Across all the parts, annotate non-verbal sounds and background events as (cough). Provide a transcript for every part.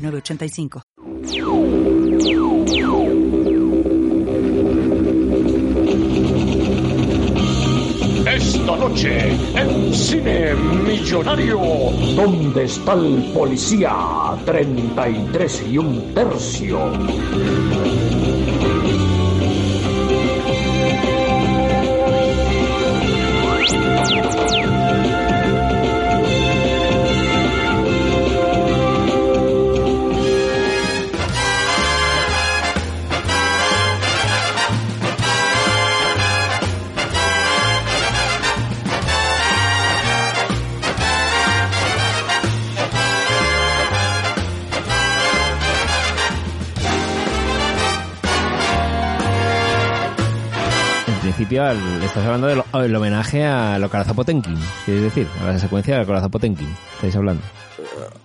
906985. Esta noche en Cine Millonario, ¿dónde está el policía? 33 y un tercio. Principio, al- estás hablando del el homenaje a Locarazo Potenkin, quieres decir, a la secuencia de Locarazo Potenkin, estáis hablando.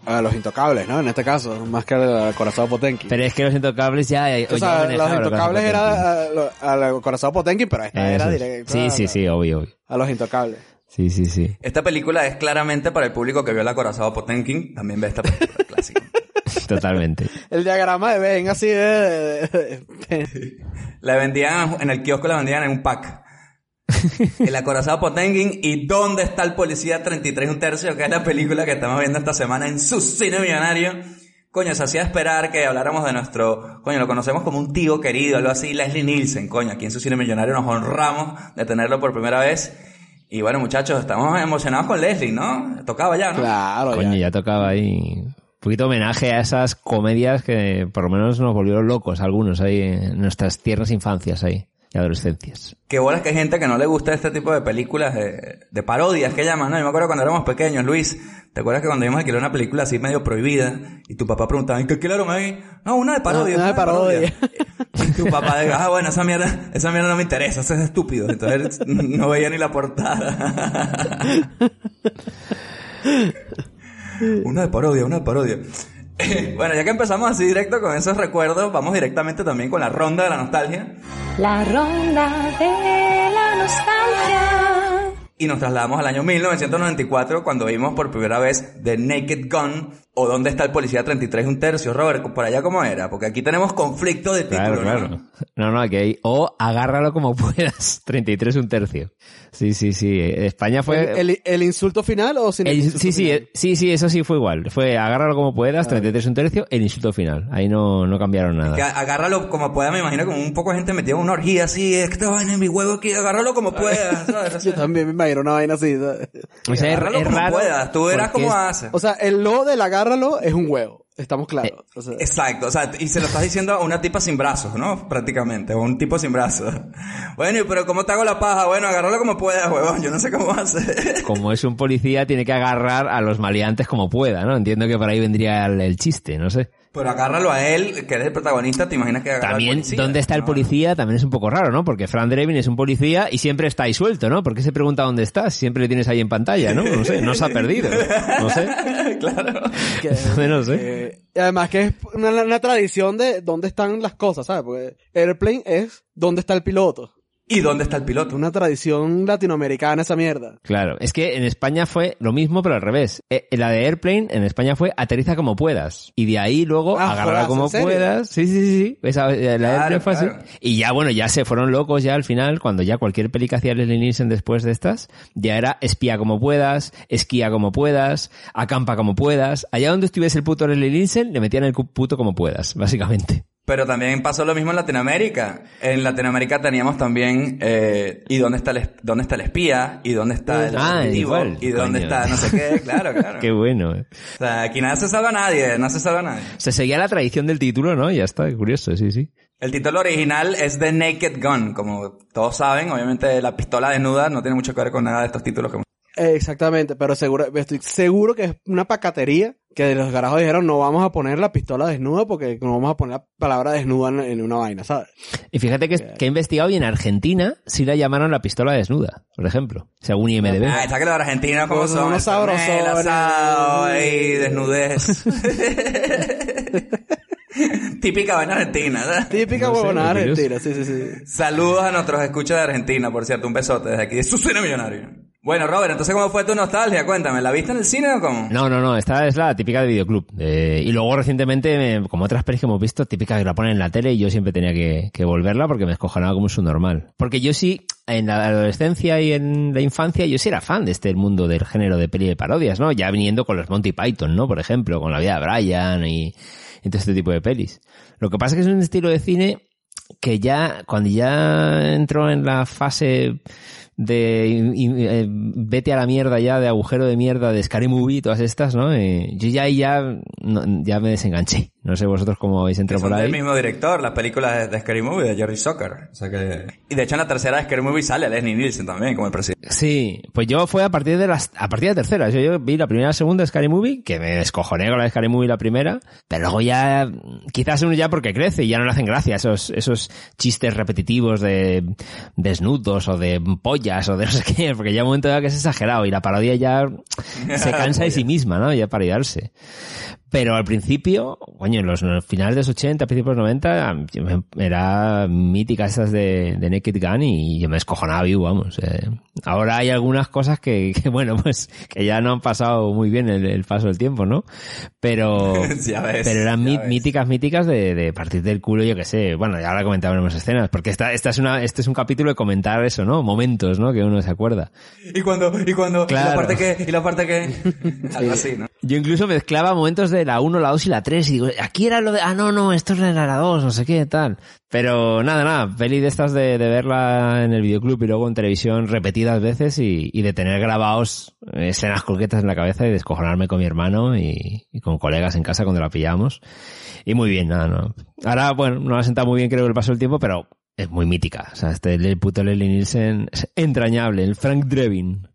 A los intocables, ¿no? En este caso, más que al corazón Potenki. Pero es que los intocables ya... o ya sea, los intocables Potenkin. era al corazón Potenki, pero esta era Eso directa. Sí, sí, sí, obvio, obvio. A los intocables. Sí, sí, sí. Esta película es claramente para el público que vio la Corazado Potenkin. También ve esta película (laughs) clásica. Totalmente. El diagrama de Ben así de... de- de- La vendían en el kiosco, la vendían en un pack. El acorazado Potenkin y ¿Dónde está el policía 33 y un tercio? Que es la película que estamos viendo esta semana en su cine millonario. Coño, se hacía esperar que habláramos de nuestro, coño, lo conocemos como un tío querido, algo así, Leslie Nielsen, coño, aquí en su cine millonario nos honramos de tenerlo por primera vez. Y bueno, muchachos, estamos emocionados con Leslie, ¿no? Tocaba ya, ¿no? Claro, Coño, ya. ya tocaba ahí poquito homenaje a esas comedias que por lo menos nos volvieron locos algunos ahí en nuestras tiernas infancias ahí y adolescencias. Qué bolas que hay gente que no le gusta este tipo de películas de, de parodias que llaman, ¿no? Yo me acuerdo cuando éramos pequeños, Luis, ¿te acuerdas que cuando íbamos a alquilar una película así medio prohibida y tu papá preguntaba, ¿y qué alquilaron ahí? No, una de parodia. Ah, Una de parodia. (laughs) Y tu papá diga, ah, bueno, esa mierda, esa mierda no me interesa, eso es estúpido. Entonces (laughs) no veía ni la portada. (laughs) (laughs) una de parodia, una de parodia. (laughs) Bueno, ya que empezamos así directo con esos recuerdos, vamos directamente también con la ronda de la nostalgia. La ronda de la nostalgia. Y nos trasladamos al año 1994 cuando vimos por primera vez The Naked Gun o ¿Dónde está el policía 33 y un tercio? Robert, por allá cómo era, porque aquí tenemos conflicto de título, Claro, ¿no? claro. No, no, aquí hay... O agárralo como (laughs) puedas. 33 un tercio. Sí, sí, sí. España fue... ¿El, el, el insulto final o sin el el- insulto sí, sí, final? eh, sí, sí, eso sí fue igual. Fue agárralo como Ah. puedas, 33 un tercio, el insulto final. Ahí no, no cambiaron Que nada. a- agárralo como pueda, me imagino como un poco de gente metida en una orgía así, es que te vaina en mi huevo aquí, agárralo como puedas, (laughs) ¿sabes? Yo también me imagino una vaina así. ¿sabes? O sea, es, agárralo es como raro. puedas, tú verás cómo es- haces. O sea, el lo del agárralo es un huevo. Estamos claros. Eh, O sea, Exacto, o sea, y se lo estás diciendo a una tipa sin brazos, ¿no? Prácticamente, o un tipo sin brazos. (laughs) Bueno, y pero ¿cómo te hago la paja? Bueno, agárralo como puedas, huevón, yo no sé cómo hacer. (laughs) Como es un policía, tiene que agarrar a los maleantes como pueda, ¿no? Entiendo que por ahí vendría el, el chiste, no sé. Pero agárralo a él, que eres el protagonista, te imaginas que agarra al También, policía? ¿dónde está el policía? También es un poco raro, ¿no? Porque Fran Drebin es un policía y siempre está ahí suelto, ¿no? ¿Por qué se pregunta dónde estás? Siempre le tienes ahí en pantalla, ¿no? No sé, no se ha perdido. No sé. (laughs) claro. que- Entonces, (laughs) no sé. eh, y además que es una, una tradición de dónde están las cosas, ¿sabes? Porque Airplane es dónde está el piloto. ¿Y dónde está el piloto? Una tradición latinoamericana esa mierda. Claro, es que en España fue lo mismo, pero al revés. Eh, la de Airplane en España fue aterriza como puedas. Y de ahí luego Ah, agarra como puedas. Sí, sí, sí. sí. Esa, eh, la Claro, Airplane fue así. claro. Y ya, bueno, ya se fueron locos ya al final, cuando ya cualquier peli que hacía Leslie Nielsen después de estas, ya era espía como puedas, esquía como puedas, acampa como puedas. Allá donde estuviese el puto Leslie Nielsen, le metían el cu- puto como puedas, básicamente. Pero también pasó lo mismo en Latinoamérica. En Latinoamérica teníamos también, eh, ¿y dónde está el, dónde está el espía? ¿Y dónde está el Ah, objetivo? igual, ¿Y dónde coño. está no sé qué? (laughs) Claro, claro. Qué bueno. eh. O sea, aquí nada se salva a nadie, no se salva a nadie. Se seguía la tradición del título, ¿no? Ya está, curioso, sí, sí. El título original es The Naked Gun, como todos saben, obviamente la pistola desnuda no tiene mucho que ver con nada de estos títulos que Exactamente, pero seguro, estoy seguro que es una pacatería que los garajos dijeron no vamos a poner la pistola desnuda porque no vamos a poner la palabra desnuda en, en una vaina, ¿sabes? Y fíjate que, que he investigado y en Argentina sí la llamaron la pistola desnuda, por ejemplo, según IMDB. Ah, está que los argentinos como son son. unos y desnudez. (laughs) Típica vaina argentina, ¿verdad? Típica No huevonada argentina, sí, sí, sí. Saludos a nuestros escuchas de Argentina, por cierto, un besote desde aquí de su cine millonario. Bueno, Robert, entonces ¿cómo fue tu nostalgia? Cuéntame, ¿la viste en el cine o cómo? No, no, no, esta es la típica de videoclub. Eh, y luego recientemente, me- como otras pelis que hemos visto, típica que la ponen en la tele y yo siempre tenía que, que volverla porque me escojonaba como su normal. Porque yo sí, en la adolescencia y en la infancia, yo sí era fan de este mundo del género de peli de parodias, ¿no? Ya viniendo con los Monty Python, ¿no? Por ejemplo, con la vida de Brian y, y todo este tipo de pelis. Lo que pasa es que es un estilo de cine que ya, cuando ya entró en la fase de eh, vete a la mierda ya, de agujero de mierda, de Scary Movie, todas estas, ¿no? Eh, yo ya ahí ya, ya me desenganché. No sé vosotros cómo habéis entrado por ahí. mismo director, las películas de, de Scary Movie, de Jerry Zucker. O sea que... Y de hecho en la tercera de Scary Movie sale Leslie Nielsen también como el presidente. Sí, pues yo fue a partir de las, a partir de la tercera. Yo, yo vi la primera y la segunda Scary Movie, que me descojoné con la de Scary Movie la primera, pero luego ya, quizás uno ya porque crece y ya no le hacen gracia esos, esos chistes repetitivos de desnudos o de pollas o de (laughs) no sé qué, porque ya un momento ya que es exagerado y la parodia ya se cansa de (laughs) sí misma, ¿no? Ya parodiarse. Pero al principio, coño, en los, finales de los 80, principios de los 90, yo me- era mítica esas de, de Naked Gun y yo me escojonaba vivo, vamos. eh. Ahora hay algunas cosas que, (laughs) que, bueno, pues, que ya no han pasado muy bien el, el paso del tiempo, ¿no? Pero, (laughs) Ya ves, pero eran ya mí- ves. míticas, míticas de, de partir del culo, yo que sé. Bueno, ya ahora comentaremos escenas, porque esta, esta es una, este es un capítulo de comentar eso, ¿no? Momentos, ¿no? Que uno se acuerda. Y cuando, y cuando, y Claro. la parte que, y la parte que, (laughs) algo así, ¿no? Yo incluso mezclaba momentos de la 1, la 2 y la 3 y digo, aquí era lo de, ah, no, no, esto era la 2, no sé qué, tal. Pero nada, nada, peli de estas de, verla en el videoclub y luego en televisión repetidas veces y, de tener grabados escenas coquetas en la cabeza y descojonarme con mi hermano y, con colegas en casa cuando la pillamos. Y muy bien, nada, no. Ahora, bueno, no ha sentado muy bien creo que el paso del tiempo, pero es muy mítica. O sea, este el puto Leslie Nielsen es entrañable, el Frank Drebin.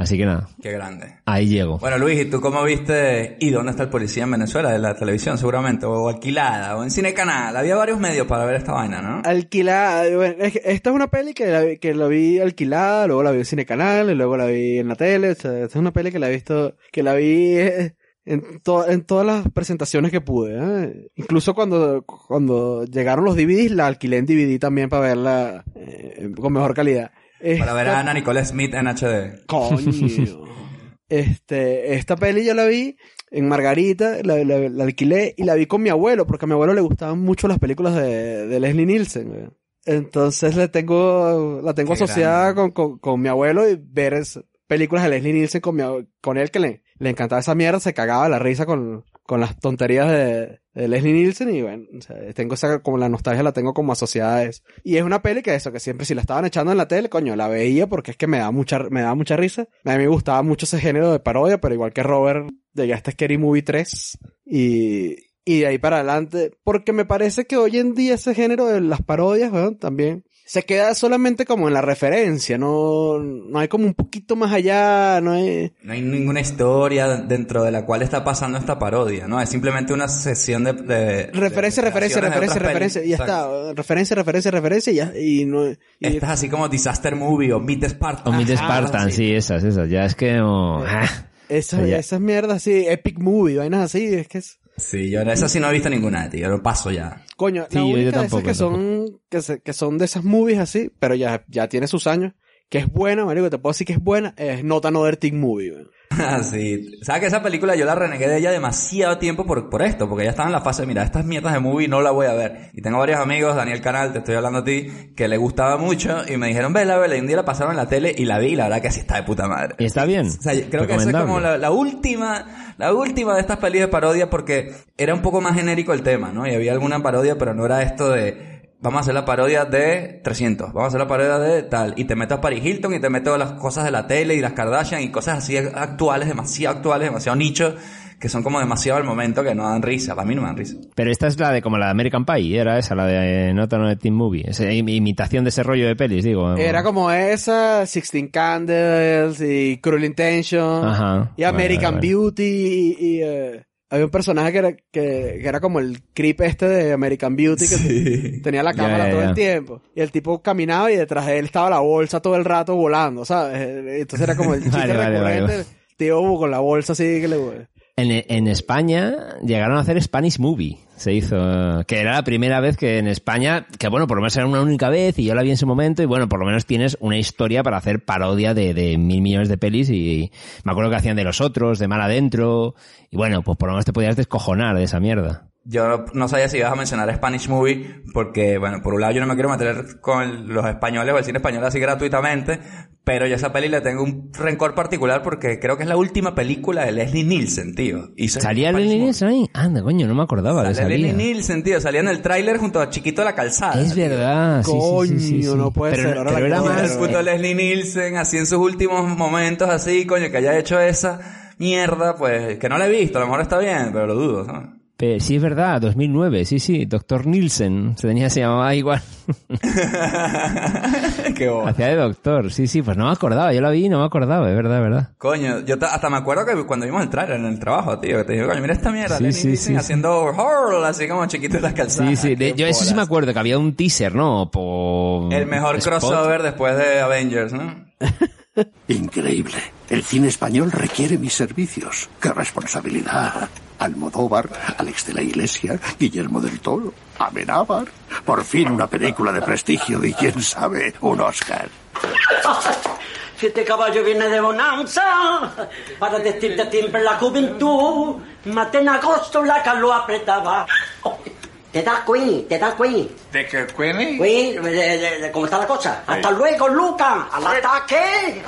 Así que nada, Qué grande. ahí llego. Bueno, Luis, ¿y tú cómo viste ¿Y dónde está el policía en Venezuela? De la televisión, seguramente, o alquilada, o en Cine Canal. Había varios medios para ver esta vaina, ¿no? Alquilada, bueno, es que esta es una peli que la, vi- que la vi alquilada, luego la vi en Cine Canal, y luego la vi en la tele, o sea, esta es una peli que la he visto, que la vi eh, en, to- en todas las presentaciones que pude, ¿eh? Incluso cuando, cuando llegaron los DVDs, la alquilé en DVD también para verla eh, con mejor calidad. Para ver a Ana Nicole Smith en HD. Coño. (laughs) Este, esta peli yo la vi en Margarita, la, la- la alquilé y la vi con mi abuelo, porque a mi abuelo le gustaban mucho las películas de, de Leslie Nielsen. güey. Entonces le tengo, la tengo Qué asociada con, con, con mi abuelo y ver es- películas de Leslie Nielsen con mi, con él que le, le encantaba esa mierda, se cagaba la risa con, con las tonterías de, Leslie Nielsen y bueno, o sea, tengo esa, como la nostalgia la tengo como asociada a eso. Y es una peli que eso, que siempre si la estaban echando en la tele, coño, la veía porque es que me da mucha, me da mucha risa. A mí me gustaba mucho ese género de parodia, pero igual que Robert, llegué hasta Scary Movie 3 y, y de ahí para adelante, porque me parece que hoy en día ese género de las parodias, weón, también se queda solamente como en la referencia, no, no hay como un poquito más allá, no hay... No hay ninguna historia dentro de la cual está pasando esta parodia, ¿no? Es simplemente una sesión de... de- Referencia, de referencia, referencia, referencia, y ya está. Referencia, referencia, referencia, y ya, y no, y- Esta es así como Disaster Movie o Meet Spartan. O Meet Spartan, sí, esas, esas. Ya es que no... ah. esas, Ya. esas mierdas así, epic movie, vainas así, es que es, Sí, yo en esa sí no he visto ninguna, tío. Lo paso ya. coño, Sí, la yo- yo única de esas tampoco, que son, que, se- que son de esas movies así, pero ya, ya tiene sus años, que es buena, marico, te puedo decir que es buena, es Not Another Teen Movie, weón. (laughs) Ah, sí. ¿Sabes que esa película yo la renegué de ella demasiado tiempo por, por esto? Porque ya estaba en la fase de, mira, estas mierdas de movie no la voy a ver. Y tengo varios amigos, Daniel Canal, te estoy hablando a ti, que le gustaba mucho y me dijeron, vela, vela. Y un día la pasaron en la tele y la vi y la verdad que sí está de puta madre. Y está bien. O sea, creo que esa es como la última, la última de estas pelis de parodia porque era un poco más genérico el tema, ¿no? Y había alguna parodia, pero no era esto de, vamos a hacer la parodia de 300, vamos a hacer la parodia de tal, y te meto a Paris Hilton y te meto las cosas de la tele y las Kardashian y cosas así actuales, demasiado actuales, demasiado nicho, que son como demasiado al momento que no dan risa, para mí no me dan risa. Pero esta es la de como la de American Pie, era esa, la de eh, Not Another Teen Movie. Esa im- imitación de ese rollo de pelis, digo. Era como esa, Sixteen Candles y Cruel Intention Ajá. y American Vale, vale. Beauty y, y, eh, había un personaje que era, que, que era como el creep este de American Beauty que Sí. tenía la cámara todo el tiempo. Y el tipo caminaba y detrás de él estaba la bolsa todo el rato volando, ¿sabes? Entonces era como el (laughs) chiste Vale, recurrente. vale. Tío con la bolsa así que le... En, España llegaron a hacer Spanish Movie, se hizo, que era la primera vez que en España, que bueno, por lo menos era una única vez y yo la vi en su momento y bueno, por lo menos tienes una historia para hacer parodia de, de mil millones de pelis y me acuerdo que hacían de los otros, de Mal Adentro y bueno, pues por lo menos te podías descojonar de esa mierda. Yo no sabía si ibas a mencionar Spanish Movie, porque, bueno, por un lado yo no me quiero meter con los españoles o el cine español así gratuitamente, pero yo a esa peli le tengo un rencor particular porque creo que es la última película de Leslie Nielsen, tío. ¿Salía Movie. Nielsen ahí? Anda, coño, no me acordaba de Sale Leslie. Nielsen, tío. Salía en el tráiler junto a Chiquito de la Calzada. Es verdad, sí, sí, sí, sí, Coño, sí. no puede pero, ser, ahora pero la era más... el puto Leslie Nielsen, así en sus últimos momentos, así, coño, que haya hecho esa mierda, pues, que no la he visto, a lo mejor está bien, pero lo dudo, ¿sabes? Pe- Sí, es verdad, 2009, sí, sí, Doctor Nielsen, se tenía, se llamaba igual. (laughs) Qué bobo. Hacía de doctor, sí, sí, pues no me acordaba, yo la vi y no me acordaba, es verdad, es verdad. Coño, yo ta- hasta me acuerdo que cuando vimos el trailer en el trabajo, tío, que te digo, coño, mira esta mierda, Sí, sí, Nielsen sí, haciendo horror, así como chiquito de las calzadas. Sí, sí, de- yo eso sí me acuerdo, que había un teaser, ¿no? Por... El mejor Spot. crossover después de Avengers, ¿no? (laughs) Increíble. El cine español requiere mis servicios. ¡Qué responsabilidad! Almodóvar, Alex de la Iglesia, Guillermo del Toro, Amenábar. Por fin una película de prestigio y quién sabe, un Oscar. Este caballo viene de bonanza, para decirte siempre la juventud, mate en agosto la lo apretaba. Te da Queen, te da Queen. ¿De qué, Queenie? Queen, de- de- de- ¿cómo está la cosa? Hasta luego, Luca, al ataque.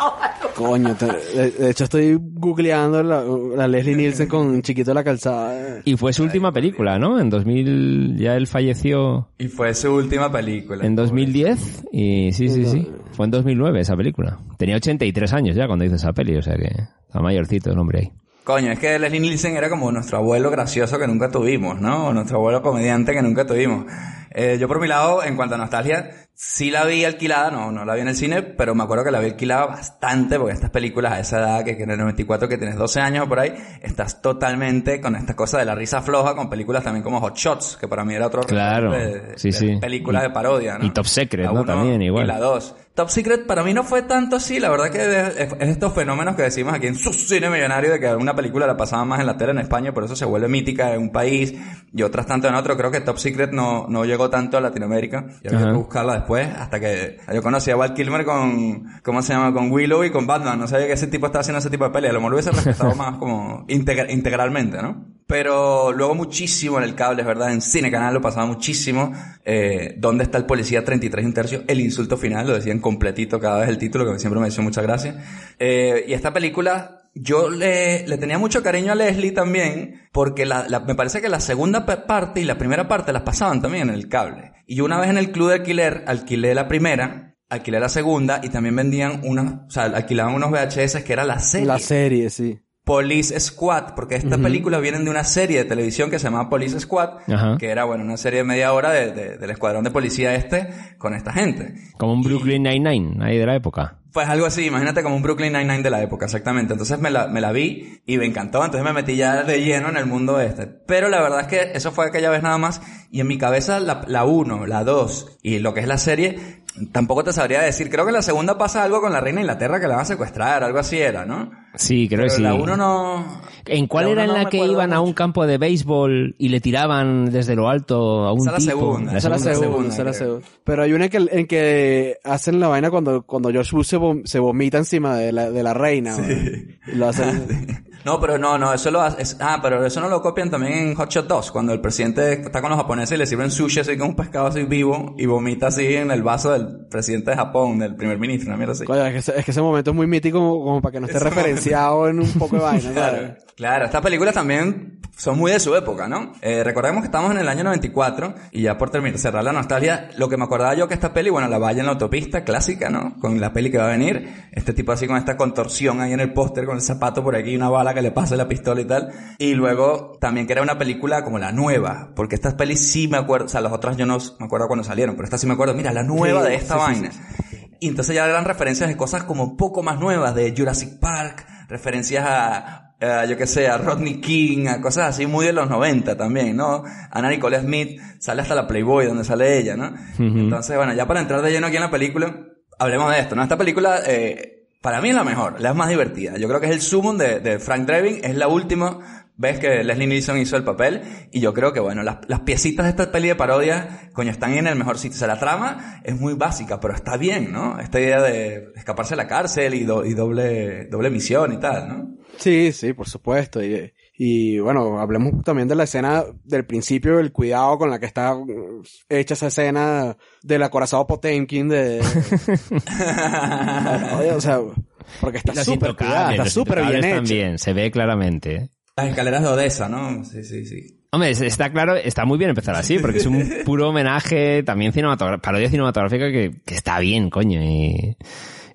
Coño, te- de, de hecho estoy googleando la, la Leslie Nielsen con Chiquito de la Calzada. Y fue su última película, ¿no? En 2000, ya él falleció Y fue su última película. en 2010 y sí, sí, sí, fue en 2009 esa película. Tenía 83 años ya cuando hizo esa peli, o sea que está mayorcito el hombre ahí. Coño, es que Leslie Nielsen era como nuestro abuelo gracioso que nunca tuvimos, ¿no? O nuestro abuelo comediante que nunca tuvimos. Eh, yo por mi lado, en cuanto a nostalgia, sí la vi alquilada, no, no la vi en el cine, pero me acuerdo que la vi alquilada bastante porque estas películas a esa edad, que, que en el 94 que tienes 12 años o por ahí, estás totalmente con esta cosa de la risa floja con películas también como Hot Shots, que para mí era otro Claro, de, sí, de sí. películas de parodia, ¿no? y Top Secret, ¿no? También, igual. Y la 2. Top Secret para mí no fue tanto así, la verdad que es, es estos fenómenos que decimos aquí en su cine millonario de que alguna película la pasaban más en la tele en España, por eso se vuelve mítica en un país y otras tanto en otro. Creo que Top Secret no, no llegó tanto a Latinoamérica y había Ajá. que buscarla después hasta que yo conocí a Val Kilmer con, ¿cómo se llama? Con Willow y con Batman. No sabía que ese tipo estaba haciendo ese tipo de peli. A lo mejor hubiese (laughs) respetado más como integra- integralmente, ¿no? Pero luego muchísimo en el cable, es verdad, en Cine Canal lo pasaba muchísimo. Eh, ¿Dónde está el policía 33 y un tercio? El insulto final, lo decían completito cada vez el título, que siempre me hizo mucha gracia. Eh, y esta película, yo le, le tenía mucho cariño a Leslie también, porque la, la- me parece que la segunda parte y la primera parte las pasaban también en el cable. Y yo una vez en el club de alquiler, alquilé la primera, alquilé la segunda y también vendían una, o sea, alquilaban unos VHS que era la serie. La serie, sí. Police Squad, porque estas películas vienen de una serie de televisión que se llama Police Squad, Ajá. que era, bueno, una serie de media hora de- de- del escuadrón de policía este con esta gente. Como un Brooklyn Nine-Nine, ahí de la época. Pues algo así, imagínate como un Brooklyn Nine-Nine de la época, exactamente. Entonces me la, me la vi y me encantó, entonces me metí ya de lleno en el mundo este. Pero la verdad es que eso fue aquella vez nada más y en mi cabeza la 1, la 2 y lo que es la serie, tampoco te sabría decir. Creo que en la segunda pasa algo con la reina de Inglaterra que la van a secuestrar, algo así era, ¿no? Sí, creo Pero que sí. la 1 no... ¿En cuál la era uno en no la que iban a un campo de béisbol y le tiraban desde lo alto a un Esa es la tipo? segunda. La Esa es la segunda, segunda, segunda, esa es la segunda. Pero hay una en que, en que hacen la vaina cuando, cuando George Bush se, vom- se vomita encima de la, de la reina. Y Lo hacen... (laughs) No, pero no, no, eso lo hace, es- ah, pero eso no lo copian también en Hot Shot 2, cuando el presidente está con los japoneses y le sirven sushi así con un pescado así vivo y vomita así en el vaso del presidente de Japón, del primer ministro, una mierda así. Es, que ese, es que ese momento es muy mítico como, como para que no esté Ese referenciado en un poco de vaina, ¿sabes? Claro, claro, estas películas también son muy de su época, ¿no? Eh, recordemos que estamos en el año 94 y ya por terminar, cerrar la nostalgia, lo que me acordaba yo que esta peli, bueno, la valla en la autopista, clásica, ¿no? Con la peli que va a venir, este tipo así con esta contorsión ahí en el póster, con el zapato por aquí, una bala que le pasa la pistola y tal. Y luego también que era una película como la nueva, porque estas pelis sí me acuerdo, o sea, las otras yo no me acuerdo cuando salieron, pero esta sí me acuerdo, mira, la nueva Sí, de esta sí, sí, vaina. Y entonces ya eran referencias de cosas como un poco más nuevas, de Jurassic Park, referencias a yo qué sé, a Rodney King, a cosas así muy de los 90 también, ¿no? Ana Nicole Smith sale hasta la Playboy donde sale ella, ¿no? Entonces, bueno, ya para entrar de lleno aquí en la película, hablemos de esto, ¿no? Esta película, eh, para mí es la mejor, la más divertida. Yo creo que es el summum de, de Frank Drebin, es la última vez que Leslie Nielsen hizo el papel y yo creo que, bueno, las, las piecitas de esta peli de parodia, coño, están en el mejor sitio. O sea, la trama es muy básica, pero está bien, ¿no? Esta idea de escaparse de la cárcel y, do- y doble, doble misión y tal, ¿no? Sí, sí, por supuesto. Y, y bueno, hablemos también de la escena del principio, el cuidado con la que está uh, hecha esa escena del acorazado Potemkin de... (laughs) Oye, o sea, porque está súper cuidada, está súper bien hecha. también, se ve claramente. Las escaleras de Odessa, ¿no? Sí, sí, sí. Hombre, es- está claro, está muy bien empezar así, porque es un puro homenaje también cinematográfico, parodia cinematográfica que, que está bien, coño, y,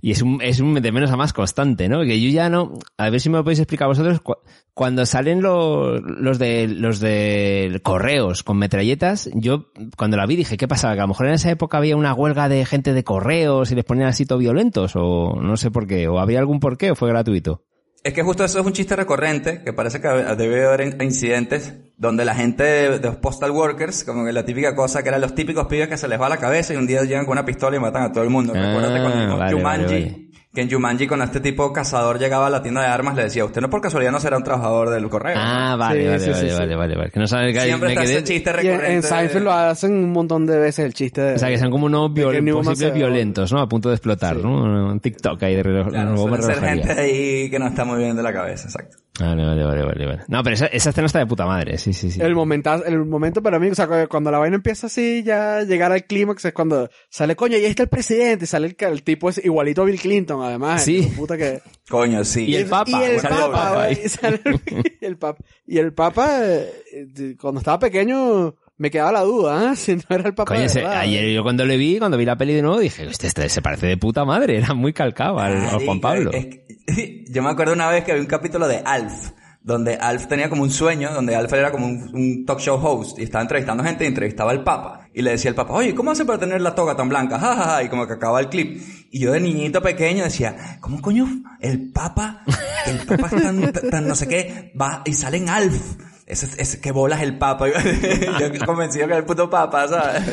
y es un, es un de menos a más constante, ¿no? Que yo ya no, a ver si me lo podéis explicar vosotros, cu- cuando salen los, los de, los de correos con metralletas, yo cuando la vi dije, ¿qué pasaba? Que a lo mejor en esa época había una huelga de gente de correos y les ponían así todo violentos, o no sé por qué, o había algún por qué, o fue gratuito. Es que justo eso es un chiste recurrente, que parece que debe haber in- incidentes donde la gente de, los postal workers, como que la típica cosa que eran los típicos pibes que se les va la cabeza y un día llegan con una pistola y matan a todo el mundo. Ah, Recuérdate cuando vale, Jumanji, vale, vale. Que en Jumanji con este tipo cazador llegaba a la tienda de armas le decía, usted no por casualidad no será un trabajador del correo. Ah, vale, Sí, vale, sí, vale, sí, sí. vale, vale, vale. Que no sabes que Siempre me está quedé... ese chiste Y en, recurrente. en Seinfeld lo hacen un montón de veces el chiste de... O sea, que son como unos viol- posibles se- violentos, ¿no? A punto de explotar, Sí. ¿no? Un TikTok ahí de reloj. Claro, ser gente ahí que no está muy bien de la cabeza, exacto. Vale, vale, vale, vale, vale. No, pero esa, esa escena está de puta madre, sí, sí, sí. El momento, el momento para mí, o sea, cu- cuando la vaina empieza así, ya llegar al clímax es cuando sale, coño, y ahí está el presidente, sale el, tipo es igualito a Bill Clinton, además. Sí. Puta que... (laughs) Coño, sí. Y el Papa, Y el Papa, (laughs) sale el- y el Papa. Y el Papa, eh, eh, cuando estaba pequeño, me quedaba la duda, ¿ah? (laughs) Si no era el Papa Coño, de ese- verdad. ayer yo cuando le vi, cuando vi la peli de nuevo, dije, este, este se parece de puta madre, era muy calcado al, al Juan Pablo. es que- (laughs) yo me acuerdo una vez que había un capítulo de Alf, donde Alf tenía como un sueño, donde Alf era como un, un talk show host y estaba entrevistando gente y entrevistaba al Papa. Y le decía al Papa, oye, ¿cómo hace para tener la toga tan blanca? (laughs) Ja, ja, ja", Y como que acababa el clip. Y yo de niñito pequeño decía, ¿cómo coño el Papa, el Papa es tan, tan no sé qué, va y sale en Alf? Ese, ese, qué bolas el Papa. (laughs) yo convencido que era el puto Papa, ¿sabes?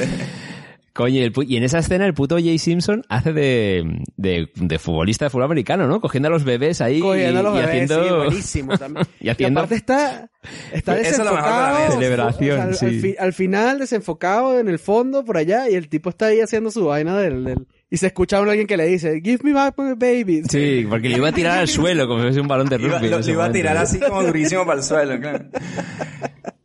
Coño, y, el pu- y en esa escena el puto Jay Simpson hace de, de, de futbolista de fútbol americano, ¿no? Cogiendo a los bebés ahí Cogiendo a los y bebés, haciendo... sí, buenísimo también. (laughs) y haciendo... aparte está, está Eso es. Celebración, al, sí. al fi- al final desenfocado en el fondo, por allá, y el tipo está ahí haciendo su vaina del, del- y se escucha a alguien que le dice, give me back my baby. Sí, porque le iba a tirar al (laughs) suelo como si fuese un balón de Iba- rugby. lo, iba a tirar así como durísimo para el suelo, claro. (laughs)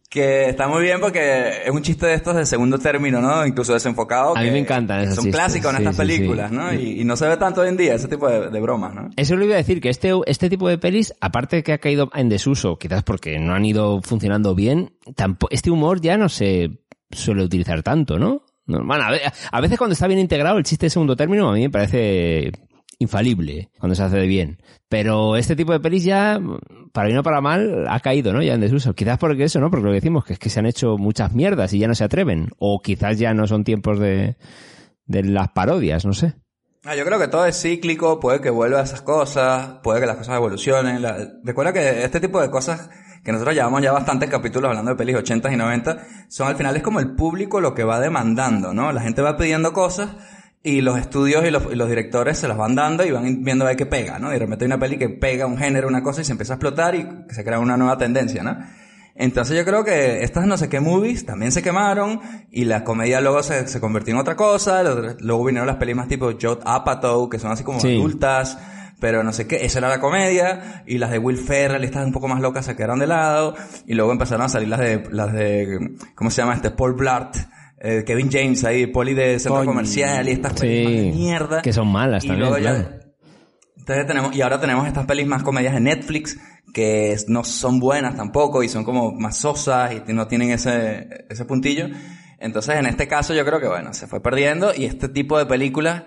Que está muy bien porque es un chiste de estos de segundo término, ¿no? Incluso desenfocado. A mí me encantan esos Son chistes, clásicos en sí, estas sí, sí. películas, ¿no? Y, y no se ve tanto hoy en día ese tipo de, de bromas, ¿no? Eso lo iba a decir, que este, este tipo de pelis, aparte de que ha caído en desuso, quizás porque no han ido funcionando bien, tampo- este humor ya no se suele utilizar tanto, ¿no? No, Bueno, a ve- a veces cuando está bien integrado el chiste de segundo término a mí me parece infalible cuando se hace de bien. Pero este tipo de pelis ya, para bien o para mal, ha caído, ¿no? Ya en desuso. Quizás porque eso, ¿no? Porque lo que decimos, que es que se han hecho muchas mierdas y ya no se atreven. O quizás ya no son tiempos de, de las parodias, no sé. Ah, yo creo que todo es cíclico, puede que vuelva a esas cosas, puede que las cosas evolucionen. La- recuerda que este tipo de cosas que nosotros llevamos ya bastantes capítulos hablando de pelis 80 y 90, son al final es como el público lo que va demandando, ¿no? La gente va pidiendo cosas y los estudios y los, y los directores se las van dando y van viendo a ver qué pega, ¿no? Y de repente hay una peli que pega un género, una cosa y se empieza a explotar y se crea una nueva tendencia, ¿no? Entonces yo creo que estas no sé qué movies también se quemaron y la comedia luego se, se convirtió en otra cosa, luego- vinieron las pelis más tipo Judd Apatow, que son así como Sí. adultas, pero no sé qué, esa era la comedia, y las de Will Ferrell, estas un poco más locas, se quedaron de lado, y luego empezaron a salir las de, las de, ¿cómo se llama este? Paul Blart, eh, Kevin James ahí, poli de centro Coño. comercial, y estas más de Sí, mierda. que son malas Y también, luego ya- entonces tenemos, y ahora tenemos estas pelis más comedias de Netflix, que no son buenas tampoco, y son como más sosas, y no tienen ese, ese puntillo. Entonces, en este caso, yo creo que bueno, se fue perdiendo, y este tipo de películas,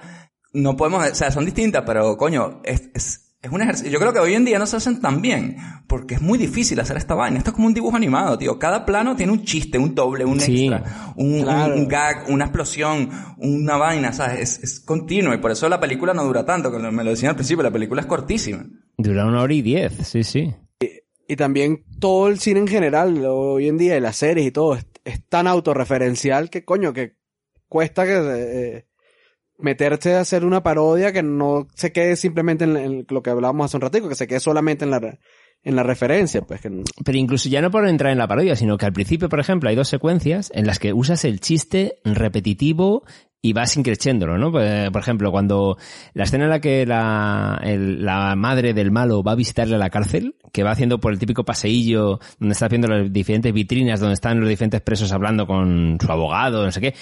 no podemos, o sea, son distintas, pero coño, es, es, es un ejercicio. Yo creo que hoy en día no se hacen tan bien, porque es muy difícil hacer esta vaina. Esto es como un dibujo animado, tío. Cada plano tiene un chiste, un doble, un Sí, extra, un, un- claro. un gag, una explosión, una vaina, ¿sabes? Es, es continuo, y por eso la película no dura tanto, que me lo decían al principio, la película es cortísima. Dura una hora y diez, sí, sí. y también todo el cine en general, hoy en día, y las series y todo, es, es tan autorreferencial que coño, que cuesta que eh, meterte a hacer una parodia que no se quede simplemente en, lo que hablábamos hace un ratico, que se quede solamente en la, en la referencia, pues que Pero incluso ya no por entrar en la parodia, sino que al principio, por ejemplo, hay dos secuencias en las que usas el chiste repetitivo y vas increchéndolo, ¿no? Pues, Por ejemplo, cuando la escena en la que la, la madre del malo va a visitarle a la cárcel, que va haciendo por el típico paseillo donde está viendo las diferentes vitrinas donde están los diferentes presos hablando con su abogado, no sé qué,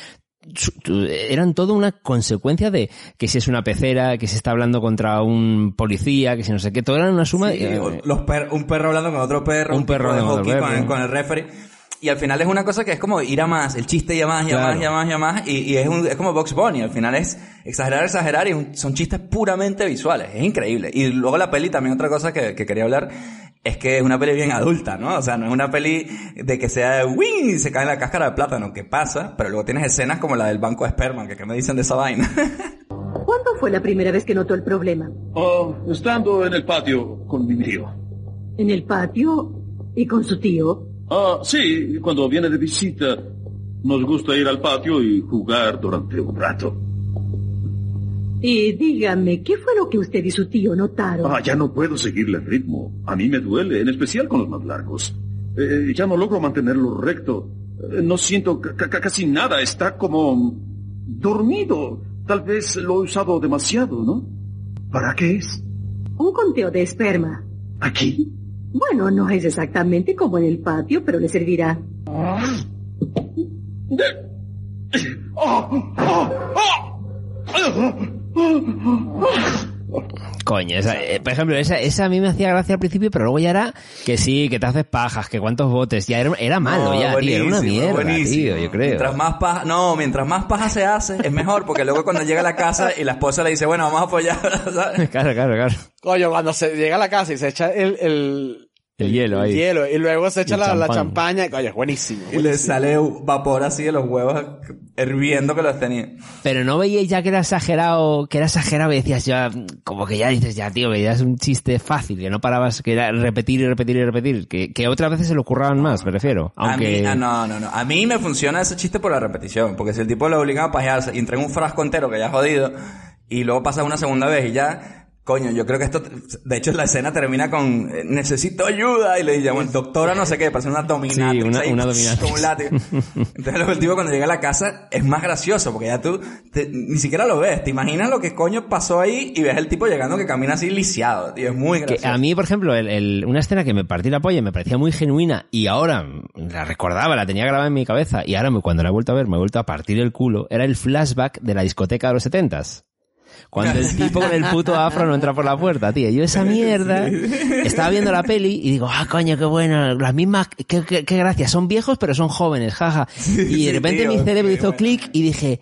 eran todo una consecuencia de que si es una pecera, que si está hablando contra un policía, que si no sé qué, todo era una suma... Sí, eh, los per- un perro hablando con otro perro, Un un, perro perro de hockey otro con, el- perro. con el referee. Y al final es una cosa que es como ir a más, el chiste y a más, y a Claro. más, y a más, y a más, y, y es, un- es como Box Bunny, al final es exagerar, exagerar, y un- son chistes puramente visuales, es increíble. Y luego la peli, también otra cosa que, que quería hablar, es que es una peli bien adulta, ¿no? O sea, no es una peli de que sea de ¡wing! y se cae en la cáscara de plátano, que pasa, pero luego tienes escenas como la del banco de esperma, que qué me dicen de esa vaina. (laughs) ¿Cuándo fue la primera vez que notó el problema? Oh, estando en el patio con mi tío. ¿En el patio? ¿Y con su tío? Ah, sí, cuando viene de visita, nos gusta ir al patio y jugar durante un rato. Y dígame, ¿qué fue lo que usted y su tío notaron? Ah, ya no puedo seguirle el ritmo. A mí me duele, en especial con los más largos. Eh, ya no logro mantenerlo recto. Eh, no siento ca- ca- casi nada. Está como dormido. Tal vez lo he usado demasiado, ¿no? ¿Para qué es? Un conteo de esperma. ¿Aquí? Bueno, no es exactamente como en el patio, pero le servirá. ¡Oh! ¡Oh! ¡Oh! Coño, esa, eh, por ejemplo, esa, esa a mí me hacía gracia al principio, pero luego ya era que sí, que te haces pajas, que cuántos botes, ya era, era malo, No, ya, tío, era una mierda, tío, yo creo. Mientras más paja, no, mientras más paja se hace, es mejor, porque luego cuando llega a la casa y la esposa le dice, bueno, vamos a apoyar, (laughs) ¿sabes? (laughs) Claro, claro, claro. Coño, cuando se llega a la casa y se echa el, el, El hielo ahí. hielo y luego se echa El la, la champaña, coño, es buenísimo. Y le sale vapor así de los huevos hirviendo que los tenía. Pero no veíais ya que era exagerado, que era exagerado y decías ya, como que ya dices, ya tío, veías un chiste fácil, que no parabas, que era repetir y repetir y repetir, que, que otras veces se lo curraban más, me refiero. Aunque... A mí, ah, no, no, no. A mí me funciona ese chiste por la repetición, porque si el tipo lo obliga a pajearse y entrega un frasco entero que ya ha jodido, y luego pasa una segunda vez y ya, coño, yo creo que esto, de hecho la escena termina con, eh, necesito ayuda, y le llaman, doctora no sé qué, parece una dominatrix Sí, una- ahí, una (laughs) dominatrix. Un látigo. Entonces el tipo cuando llega a la casa es más gracioso, porque ya tú te- ni siquiera lo ves, te imaginas lo que coño pasó ahí y ves el tipo llegando que camina así lisiado, tío, es muy Que gracioso. a mí, por ejemplo, el- el- una escena que me partí la polla y me parecía muy genuina y ahora la recordaba, la tenía grabada en mi cabeza y ahora cuando la he vuelto a ver me he vuelto a partir el culo, era el flashback de la discoteca de los setentas. Cuando el tipo con el puto afro no entra por la puerta, tío. Yo esa mierda estaba viendo la peli y digo, ah, coño, qué bueno, las mismas, qué, qué, qué gracia, son viejos pero son jóvenes, jaja. y de repente tío, mi cerebro hizo bueno. clic y dije,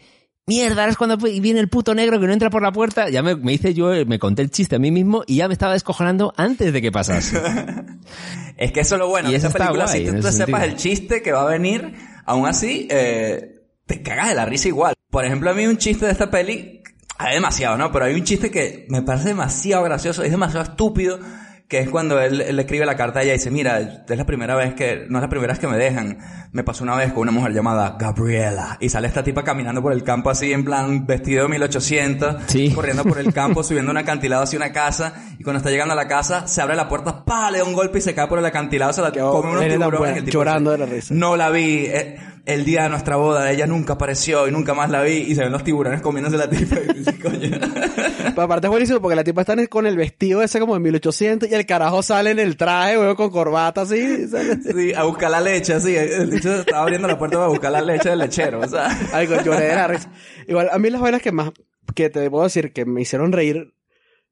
Mierda, ahora es cuando viene el puto negro que no entra por la puerta. Ya me, me hice yo, me conté el chiste a mí mismo y ya me estaba descojonando antes de que pasase. (laughs) Es que eso es lo bueno. Y está película, guay, si tú ese sepas el chiste que va a venir, aún así, eh, te cagas de la risa igual. Por ejemplo, a mí un chiste de esta peli, hay demasiado, ¿no? Pero hay un chiste que me parece demasiado gracioso, es demasiado estúpido, que es cuando él, él le escribe la carta a ella y dice, mira, es la primera vez que, no es la primera vez que me dejan. Me pasó una vez con una mujer llamada Gabriela. Y sale esta tipa caminando por el campo así, en plan, vestido de 1800, Sí. corriendo por el campo, (laughs) subiendo un acantilado hacia una casa, y cuando está llegando a la casa, se abre la puerta, pa, le da un golpe y se cae por el acantilado, se la come unos tiburones, buena, y el tipo llorando de la risa. No la vi, eh, el día de nuestra boda, ella nunca apareció y nunca más la vi, y se ven los tiburones comiéndose la tipa, (laughs) y dice, coño. Pero aparte es buenísimo porque la tipa está con el vestido ese como de 1800 y el carajo sale en el traje, weón, con corbata así. sale- Sí, a buscar la leche, así, el bicho estaba abriendo la puerta para buscar la leche del lechero, o sea. Con lloré de la risa. Igual, a mí las vainas que más, que te puedo decir, que me hicieron reír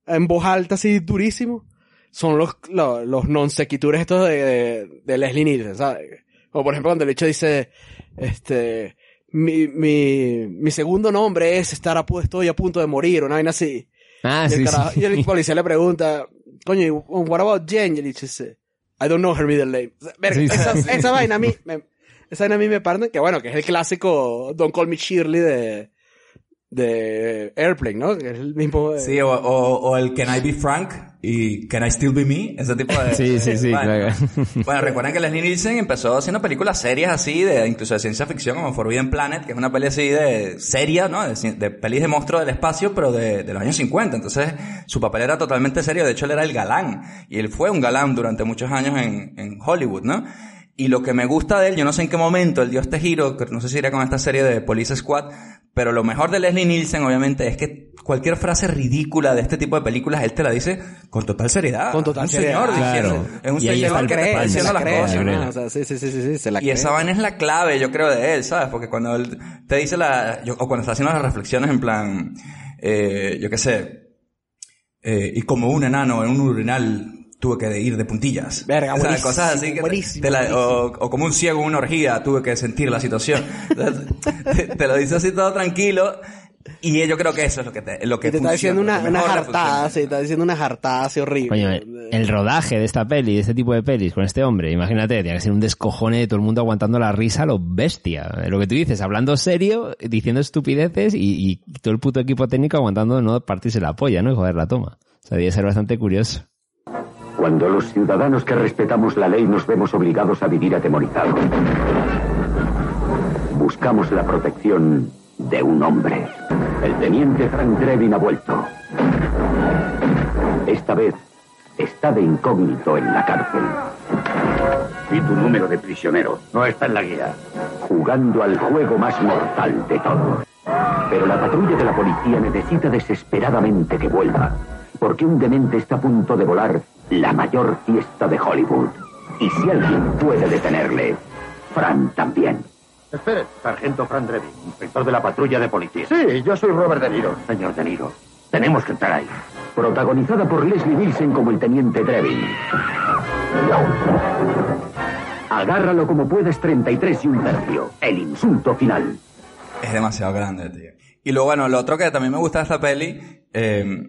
en voz alta así durísimo, son los, los, los non sequitures estos de, de, de Leslie Nielsen, ¿sabes? O por ejemplo cuando el hecho dice, este, mi, mi, mi segundo nombre es estar a, estoy a punto de morir, una vaina así. Ah, y, el sí, carajo- sí. y el (laughs) policía le pregunta, coño, ¿y what about Jen? Y él dice, I don't know her middle name. O sea, verga, Sí, sí, esa, esa vaina a mí, me- esa vaina a mí me parte, que bueno, que es el clásico Don't Call Me Shirley de, de Airplane, ¿no? Que es el mismo. de- Sí, o, o, o el Can I Be Frank, y Can I Still Be Me, ese tipo de... (laughs) Sí, sí, sí, bueno, claro. (laughs) bueno, recuerden que Leslie Nielsen empezó haciendo películas serias así, de incluso de ciencia ficción, como Forbidden Planet, que es una peli así de seria, ¿no? De, de pelis de monstruos del espacio, pero de, de los años 50. Entonces, su papel era totalmente serio. De hecho, él era el galán. Y él fue un galán durante muchos años en, en Hollywood, ¿no? Y lo que me gusta de él, yo no sé en qué momento él dio este giro, no sé si era con esta serie de Police Squad, pero lo mejor de Leslie Nielsen, obviamente, es que cualquier frase ridícula de este tipo de películas, él te la dice con total seriedad. Con total un señor seriedad. diciendo, Claro. es un Y señor pan, diciendo las la cree, cosas. se la ¿no? cree. O sea, sí, sí, sí, sí, sí, se la Y esa cree. vaina es la clave, yo creo, de él, ¿sabes? Porque cuando él te dice la... yo- o cuando está haciendo las reflexiones en plan... eh, yo qué sé... eh, y como un enano en un urinal tuve que ir de puntillas. Verga, O sea, buenísimo, cosas así que buenísimo, te la- buenísimo. o, o como un ciego en una orgía tuve que sentir la situación. (laughs) Entonces, te, te lo dice así todo tranquilo. Y yo creo que eso es lo que te, lo que Y te está funciona, diciendo lo una, una jartada, sí, está diciendo una jartada así horrible. Coño, el rodaje de esta peli, de este tipo de pelis con este hombre, imagínate, tiene que ser un descojone de todo el mundo aguantando la risa a lo bestia. Lo que tú dices, hablando serio, diciendo estupideces y, y todo el puto equipo técnico aguantando no partirse la polla, ¿no? Y joder la toma. O sea, debe ser bastante curioso. Cuando los ciudadanos que respetamos la ley nos vemos obligados a vivir atemorizados. Buscamos la protección de un hombre. El teniente Frank Drebin ha vuelto. Esta vez está de incógnito en la cárcel. Y tu número de prisionero no está en la guía. Jugando al juego más mortal de todos. Pero la patrulla de la policía necesita desesperadamente que vuelva, porque un demente está a punto de volar la mayor fiesta de Hollywood. Y si alguien puede detenerle, Fran también. Espere, Sargento Fran Drebin, inspector de la patrulla de policía. Sí, yo soy Robert De Niro. Señor De Niro, tenemos que entrar ahí. Protagonizada por Leslie Nielsen como el teniente Drebin. Agárralo como puedes 33 y un tercio. El insulto final. Es demasiado grande, tío. Y luego, bueno, lo otro que también me gusta de esta peli, eh,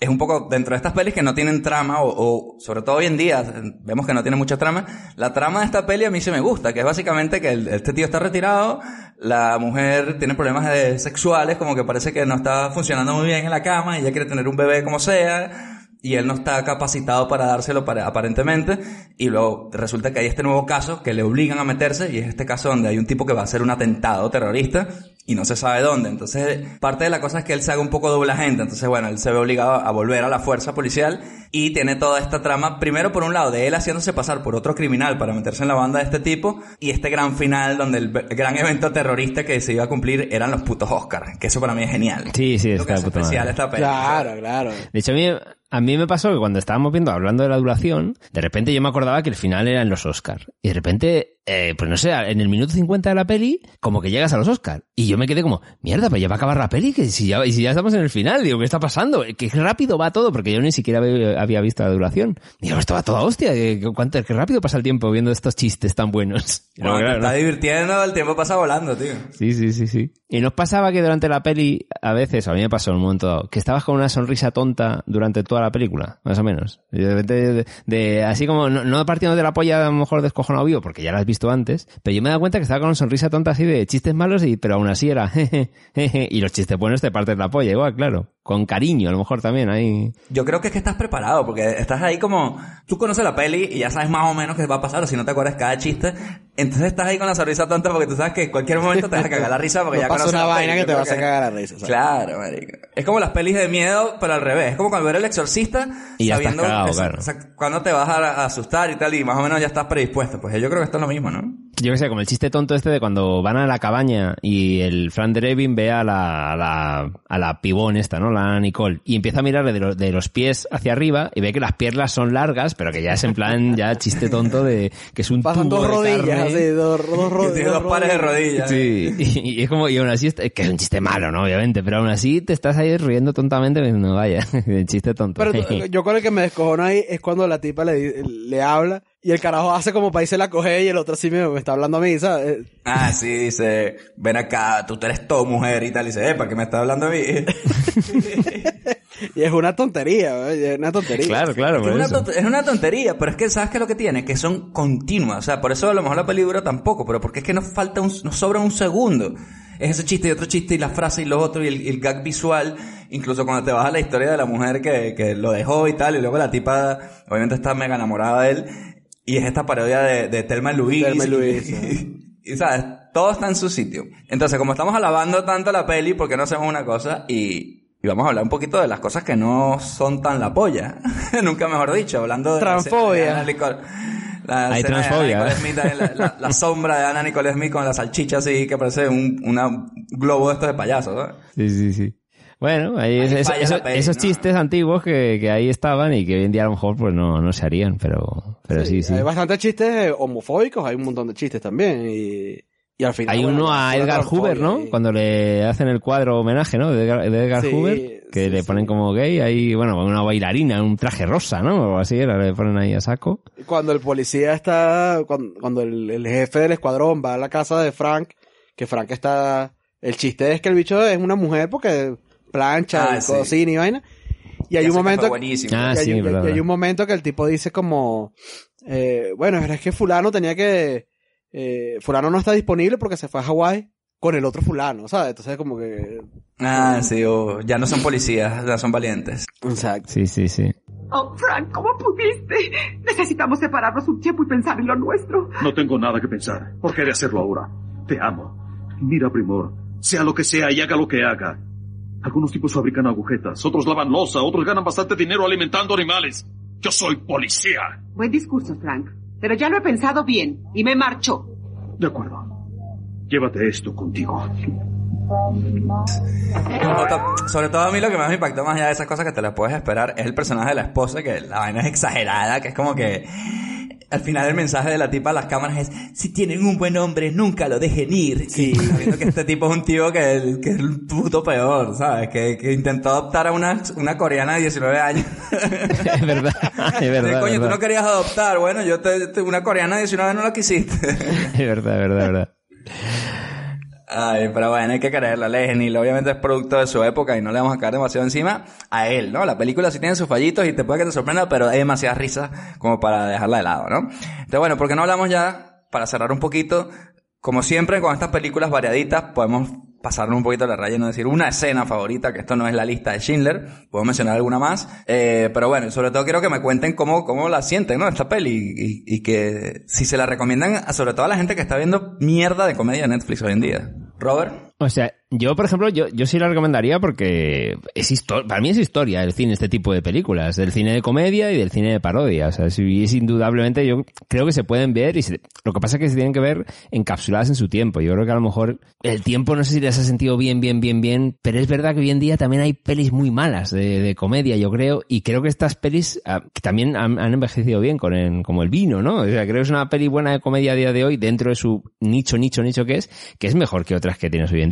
es un poco dentro de estas pelis que no tienen trama, o, sobre todo hoy en día, vemos que no tiene mucha trama. La trama de esta peli a mí sí me gusta, que es básicamente que el- este tío está retirado, la mujer tiene problemas sexuales, como que parece que no está funcionando muy bien en la cama, y ella quiere tener un bebé como sea, y él no está capacitado para dárselo aparentemente, y luego resulta que hay este nuevo caso que le obligan a meterse, y es este caso donde hay un tipo que va a hacer un atentado terrorista, y no se sabe dónde. Entonces, parte de la cosa es que él se haga un poco doble agente. Entonces, bueno, él se ve obligado a volver a la fuerza policial y tiene toda esta trama, primero por un lado, de él haciéndose pasar por otro criminal para meterse en la banda de este tipo, y este gran final donde el, gran evento terrorista que se iba a cumplir eran los putos Oscars, que eso para mí es genial. Sí, sí, está que puta especial madre. esta peli. Claro, claro. De hecho, a mí, a mí me pasó que cuando estábamos viendo, hablando de la duración, de repente yo me acordaba que el final era en los Oscars. Y de repente, eh, pues no sé, en el minuto 50 de la peli, como que llegas a los Oscars. Y yo me quedé como, mierda, pues ya va a acabar la peli, que si ya, y si ya estamos en el final, digo, ¿qué está pasando? Que rápido va todo, porque yo ni siquiera había visto la duración. Digo, esto va toda hostia, cuánto, qué rápido pasa el tiempo viendo estos chistes tan buenos. (laughs) Te claro, estás ¿no? divirtiendo, el tiempo pasa volando, tío. Sí, sí, sí, sí. ¿Y nos pasaba que durante la peli, a veces, a mí me pasó en un momento dado, que estabas con una sonrisa tonta durante toda la película, más o menos? De así como, no, no partiendo de la polla a lo mejor descojonado vivo, porque ya la has visto antes, pero yo me he dado cuenta que estaba con una sonrisa tonta así de chistes malos, y, pero aún así era, (laughs) jeje, jeje, y los chistes buenos te partes la polla, igual, claro. Con cariño, a lo mejor también, ahí. Yo creo que es que estás preparado, porque estás ahí como, tú conoces la peli y ya sabes más o menos qué va a pasar, o si no te acuerdas cada chiste, entonces estás ahí con la sonrisa tonta porque tú sabes que en cualquier momento te vas a cagar la risa porque No ya pasa conoces una la vaina peli. que te Yo va a cagar la risa. ¿sabes? Claro, marico. Es como las pelis de miedo, pero al revés. Es como cuando ver el exorcista, Y ya estás sabiendo cagado, esa- claro. esa- cuando te vas a, a asustar y tal, y más o menos ya estás predispuesto. Pues yo creo que esto es lo mismo, ¿no? Yo que sé, como el chiste tonto este de cuando van a la cabaña y el Fran Drebin ve a la, a la, a la pibón esta, ¿no? La Nicole. Y empieza a mirarle de, lo- de los pies hacia arriba y ve que las piernas son largas, pero que ya es en plan, ya chiste tonto de que es un Pasan tubo dos de rodillas, carne. así, dos, dos, ro- tiene dos pares de rodillas. Sí, y, y es como, y aún así, está- que es un chiste malo, ¿no? Obviamente, pero aún así te estás ahí riendo tontamente, no vaya, (laughs) el chiste tonto. Pero yo con el que me descojono ahí es cuando la tipa le, le habla y el carajo hace como para irse la coge y el otro sí me, me está hablando a mí, ¿sabes? Ah, sí, dice, ven acá, tú eres todo mujer y tal. Y dice, eh, ¿para qué me estás hablando a mí? (laughs) Y es una tontería, ¿eh? es una tontería. claro, claro, Es por una, eso. tont- es una tontería, pero es que ¿sabes qué es lo que tiene? Que son continuas. O sea, por eso a lo mejor la peli dura tampoco, pero porque es que nos falta un, nos sobra un segundo. Es ese chiste y otro chiste y la frase y lo otro y el, y el gag visual Incluso cuando te vas a la historia de la mujer que, que lo dejó y tal, y luego la tipa obviamente está mega enamorada de él, y es esta parodia de, de Thelma y Louise. Thelma y (laughs) y- sabes, todo está en su sitio. Entonces, como estamos alabando tanto la peli, ¿por qué no hacemos una cosa? Y, y vamos a hablar un poquito de las cosas que no son tan la polla. (laughs) Nunca mejor dicho, hablando de... la Transfobia. escena de Anna Nicole- la Hay de transfobia, Anna. Nicole Smith, la, la- la sombra de Ana Nicole Smith con la salchicha así que parece un una globo de estos de payaso, ¿no? Sí, sí, sí. Bueno, ahí Ahí eso- peli, esos ¿no? chistes antiguos que, que ahí estaban y que hoy en día a lo mejor pues no, no se harían, pero, pero sí, sí. Hay bastantes chistes homofóbicos, hay un montón de chistes también. Y, y al final. Hay bueno, uno a Edgar Hoover, ¿no? y- Cuando le hacen el cuadro homenaje, ¿no? De Edgar, de Edgar Sí, Hoover, que le ponen como gay, ahí, bueno, una bailarina, un traje rosa, ¿no? O así, le ponen ahí a saco. Cuando el policía está, cuando, cuando el, el jefe del escuadrón va a la casa de Frank, que Frank está, el chiste es que el bicho es una mujer porque plancha Ah, y sí. cocina y vaina. Y hay Y un momento, buenísimo. Ah, y hay, sí, verdad, y hay un momento que el tipo dice como, eh, bueno, es que fulano tenía que, eh, fulano no está disponible porque se fue a Hawái con el otro fulano, ¿sabes? Entonces como que, Ah, sí, o ya no son policías, ya son valientes. exacto. Sí, sí, sí. Oh, Frank, ¿cómo pudiste? Necesitamos separarnos un tiempo y pensar en lo nuestro. No tengo nada que pensar. ¿Por qué de hacerlo ahora? Te amo. Mira, Primor, sea lo que sea y haga lo que haga. Algunos tipos fabrican agujetas, otros lavan losa, otros ganan bastante dinero alimentando animales. Yo soy policía. Buen discurso, Frank. Pero ya lo he pensado bien y me marcho. De acuerdo. Llévate esto contigo. Sobre to- Sobre todo a mí lo que más me impactó más allá de esas cosas que te las puedes esperar es el personaje de la esposa, que la vaina es exagerada, que es como que al final el mensaje de la tipa a las cámaras es si tienen un buen hombre nunca lo dejen ir. Y sabiendo que este tipo es un tío que, que es el puto peor, ¿sabes? Que, que intentó adoptar a una, una coreana de 19 años. (laughs) Es verdad, es (laughs) verdad. Coño, tú verdad. no querías adoptar, bueno, yo te, te- una coreana de 19 no la quisiste. Es verdad, es verdad, es verdad. Ay, pero bueno, hay que creerle. Lesney, obviamente es producto de su época y no le vamos a caer demasiado encima a él, ¿no? La película sí tiene sus fallitos y te puede que te sorprenda, pero hay demasiada risa como para dejarla de lado, ¿no? Entonces, bueno, ¿por qué no hablamos ya, para cerrar un poquito, como siempre con estas películas variaditas, podemos pasarnos un poquito la raya y no decir una escena favorita, que esto no es la lista de Schindler, puedo mencionar alguna más, eh, pero bueno, sobre todo quiero que me cuenten cómo, cómo la sienten, ¿no? Esta peli y, que si se la recomiendan, sobre todo a la gente que está viendo mierda de comedia Netflix hoy en día. Robert. O sea, yo, por ejemplo, yo, yo sí la recomendaría porque es histo- para mí es historia el cine, este tipo de películas, del cine de comedia y del cine de parodia. O sea, sí, es indudablemente, yo creo que se pueden ver y se- lo que pasa es que se tienen que ver encapsuladas en su tiempo. Yo creo que a lo mejor el tiempo no sé si les ha sentido bien, bien, bien, bien, pero es verdad que hoy en día también hay pelis muy malas de, comedia, yo creo, y creo que estas pelis ah, también han, han envejecido bien con el- como el vino, ¿no? O sea, creo que es una peli buena de comedia a día de hoy dentro de su nicho, nicho, nicho que es, que es mejor que otras que tienes hoy en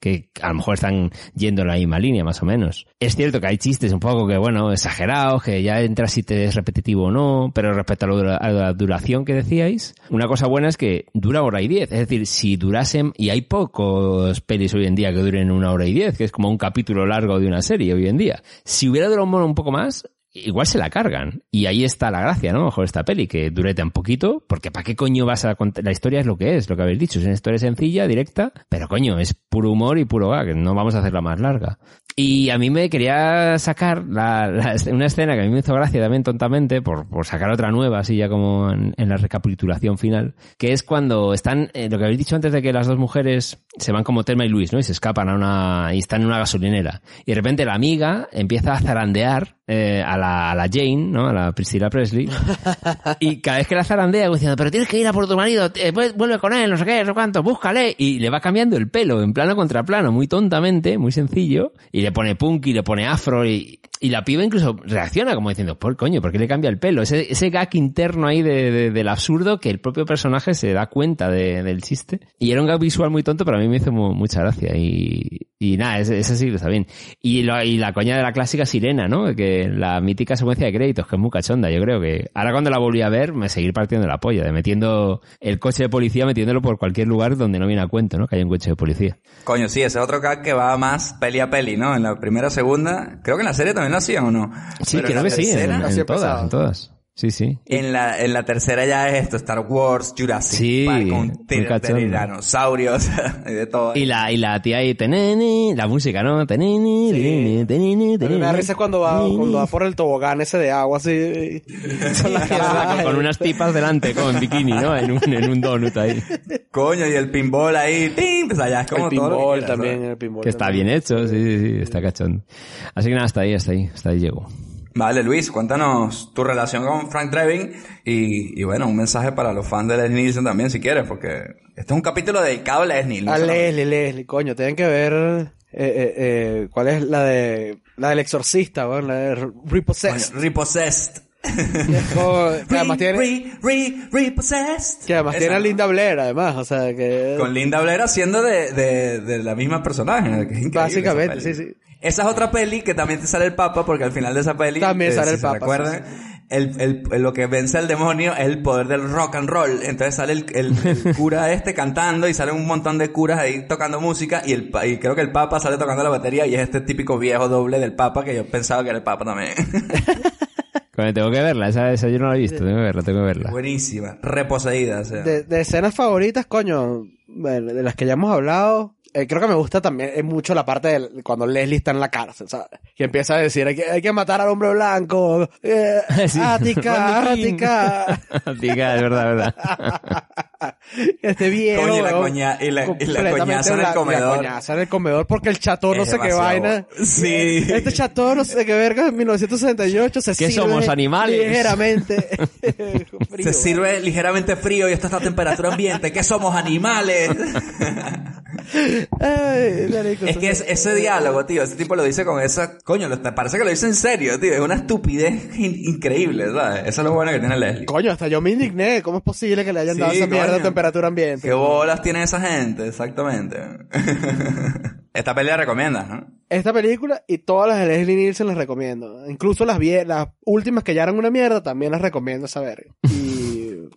que a lo mejor están yendo en la misma línea, más o menos. Es cierto que hay chistes un poco que, bueno, exagerados, que ya entra si te es repetitivo o no, pero respecto a la duración que decíais, una cosa buena es que dura hora y diez. Es decir, si durasen, y hay pocos pelis hoy en día que duren una hora y diez, que es como un capítulo largo de una serie hoy en día. Si hubiera durado un poco más, igual se la cargan. Y ahí está la gracia, ¿no? Mejor esta peli, que dure tan poquito, porque ¿para qué coño vas a contar? La historia es lo que es, lo que habéis dicho. Es una historia sencilla, directa, pero coño, es puro humor y puro gag. No vamos a hacerla más larga. Y a mí me quería sacar la, la- una escena que a mí me hizo gracia también tontamente, por, por sacar otra nueva, así ya como en, la recapitulación final, que es cuando están, eh, lo que habéis dicho antes de que las dos mujeres se van como Telma y Luis, ¿no? Y se escapan a una, y están en una gasolinera. Y de repente la amiga empieza a zarandear eh, a, la, a la Jane, ¿no? A la Priscilla Presley. (laughs) y cada vez que la zarandea, diciendo, pero tienes que ir a por tu marido, eh, vu- vuelve con él, no sé qué, no sé cuánto, búscale. Y le va cambiando el pelo en plano contra plano, muy tontamente, muy sencillo. Y le pone punk y le pone afro y, y la piba incluso reacciona como diciendo, por coño, ¿por qué le cambia el pelo? Ese, ese gag interno ahí de, de- del absurdo que el propio personaje se da cuenta de- del chiste. Y era un gag visual muy tonto, pero a mí me hizo mu- mucha gracia. Y, y nada, ese, ese sí está bien. Y, lo- y la coña de la clásica sirena, ¿no? Que la mítica secuencia de créditos, que es muy cachonda. Yo creo que ahora cuando la volví a ver, me seguí partiendo la polla, de metiendo el coche de policía, metiéndolo por cualquier lugar donde no viene a cuento, ¿no? Que haya un coche de policía. Coño, sí, ese otro gag que va más peli a peli, ¿no? En la primera, segunda, creo que en la serie también lo hacían o no. Sí, Pero en creo que sí, en, tercera- en todas, en todas. Sí, sí. En la, en la tercera ya es esto, Star Wars, Jurassic Sí, Park, con tiranosaurios (laughs) y de todo. Y la, y la tía ahí, teneni, la música, ¿no? Teneni, teneni, teneni, A mí me da teneni. risa cuando va, cuando va por el tobogán ese de agua así. (laughs) con la cara. con, con unas tipas delante, con bikini, ¿no? En un, en un donut ahí. Coño, y el pinball ahí, ¡tim! O sea, ya es como el todo lo que pinball quieras, también, el pinball. Que está también. bien hecho, sí, sí, sí, está cachondo. Así que nada, hasta ahí, hasta ahí, hasta ahí llego. Vale, Luis, cuéntanos tu relación con Frank Drebin y, y bueno, un mensaje para los fans de Leslie Nielsen también, si quieres, porque este es un capítulo dedicado a Leslie. no A solo- Leslie, Leslie, coño, tienen que ver eh, eh, eh, cuál es la de la del exorcista, la de Repossessed. Coño, Repossessed. Como- que (laughs) además tiene, Re, re, repossessed. que además Esa, tiene a ¿no? Linda Blair, además, o sea que Con Linda Blair haciendo de, de, de la misma personaje, que es básicamente, sí, sí. Esa es otra peli que también te sale el Papa, porque al final de esa peli... También eh, sale si el se Papa, recuerdan, sí, El, el- el- lo que vence al demonio es el poder del rock and roll. Entonces sale el, el- el (laughs) cura este cantando y salen un montón de curas ahí tocando música y, el, y creo que el Papa sale tocando la batería y es este típico viejo doble del Papa que yo pensaba que era el Papa también. (laughs) Tengo que verla, esa, esa yo no la he visto, tengo que verla, tengo que verla. Buenísima, reposeída. O sea. De, de escenas favoritas, coño, bueno, de las que ya hemos hablado, eh, creo que me gusta también es mucho la parte de cuando Leslie está en la cárcel, ¿sabes? Que empieza a decir, hay que, hay que matar al hombre blanco, eh, (laughs) Sí. Ática. Ática, (laughs) Tica, es verdad, es verdad. (laughs) este viejo. Coño, y la coña- y la- y la completamente coñaza en el y la comedor. coñaza en el comedor porque el chatón no sé qué vaina. Sí. Este chatón no sé qué verga en 1968 se ¿Qué sirve somos, animales? ligeramente. frío, Se sirve ligeramente frío y esto está a temperatura ambiente. ¿Qué somos animales? Ay, es que es- ese diálogo, tío, ese tipo lo dice con esa... Coño, lo- parece que lo dice en serio, tío. Es una estupidez in- increíble, ¿sabes? Eso es lo bueno que tiene Leslie. Coño, hasta yo me indigné. ¿Cómo es posible que le hayan Sí, dado esa mierda a coño. temperatura ambiente? ¿Qué bolas tiene esa gente? Exactamente. (laughs) Esta peli la recomiendas, ¿no? Esta película y todas las de Leslie Nielsen las recomiendo. Incluso las últimas que ya eran una mierda también las recomiendo. Y, (laughs)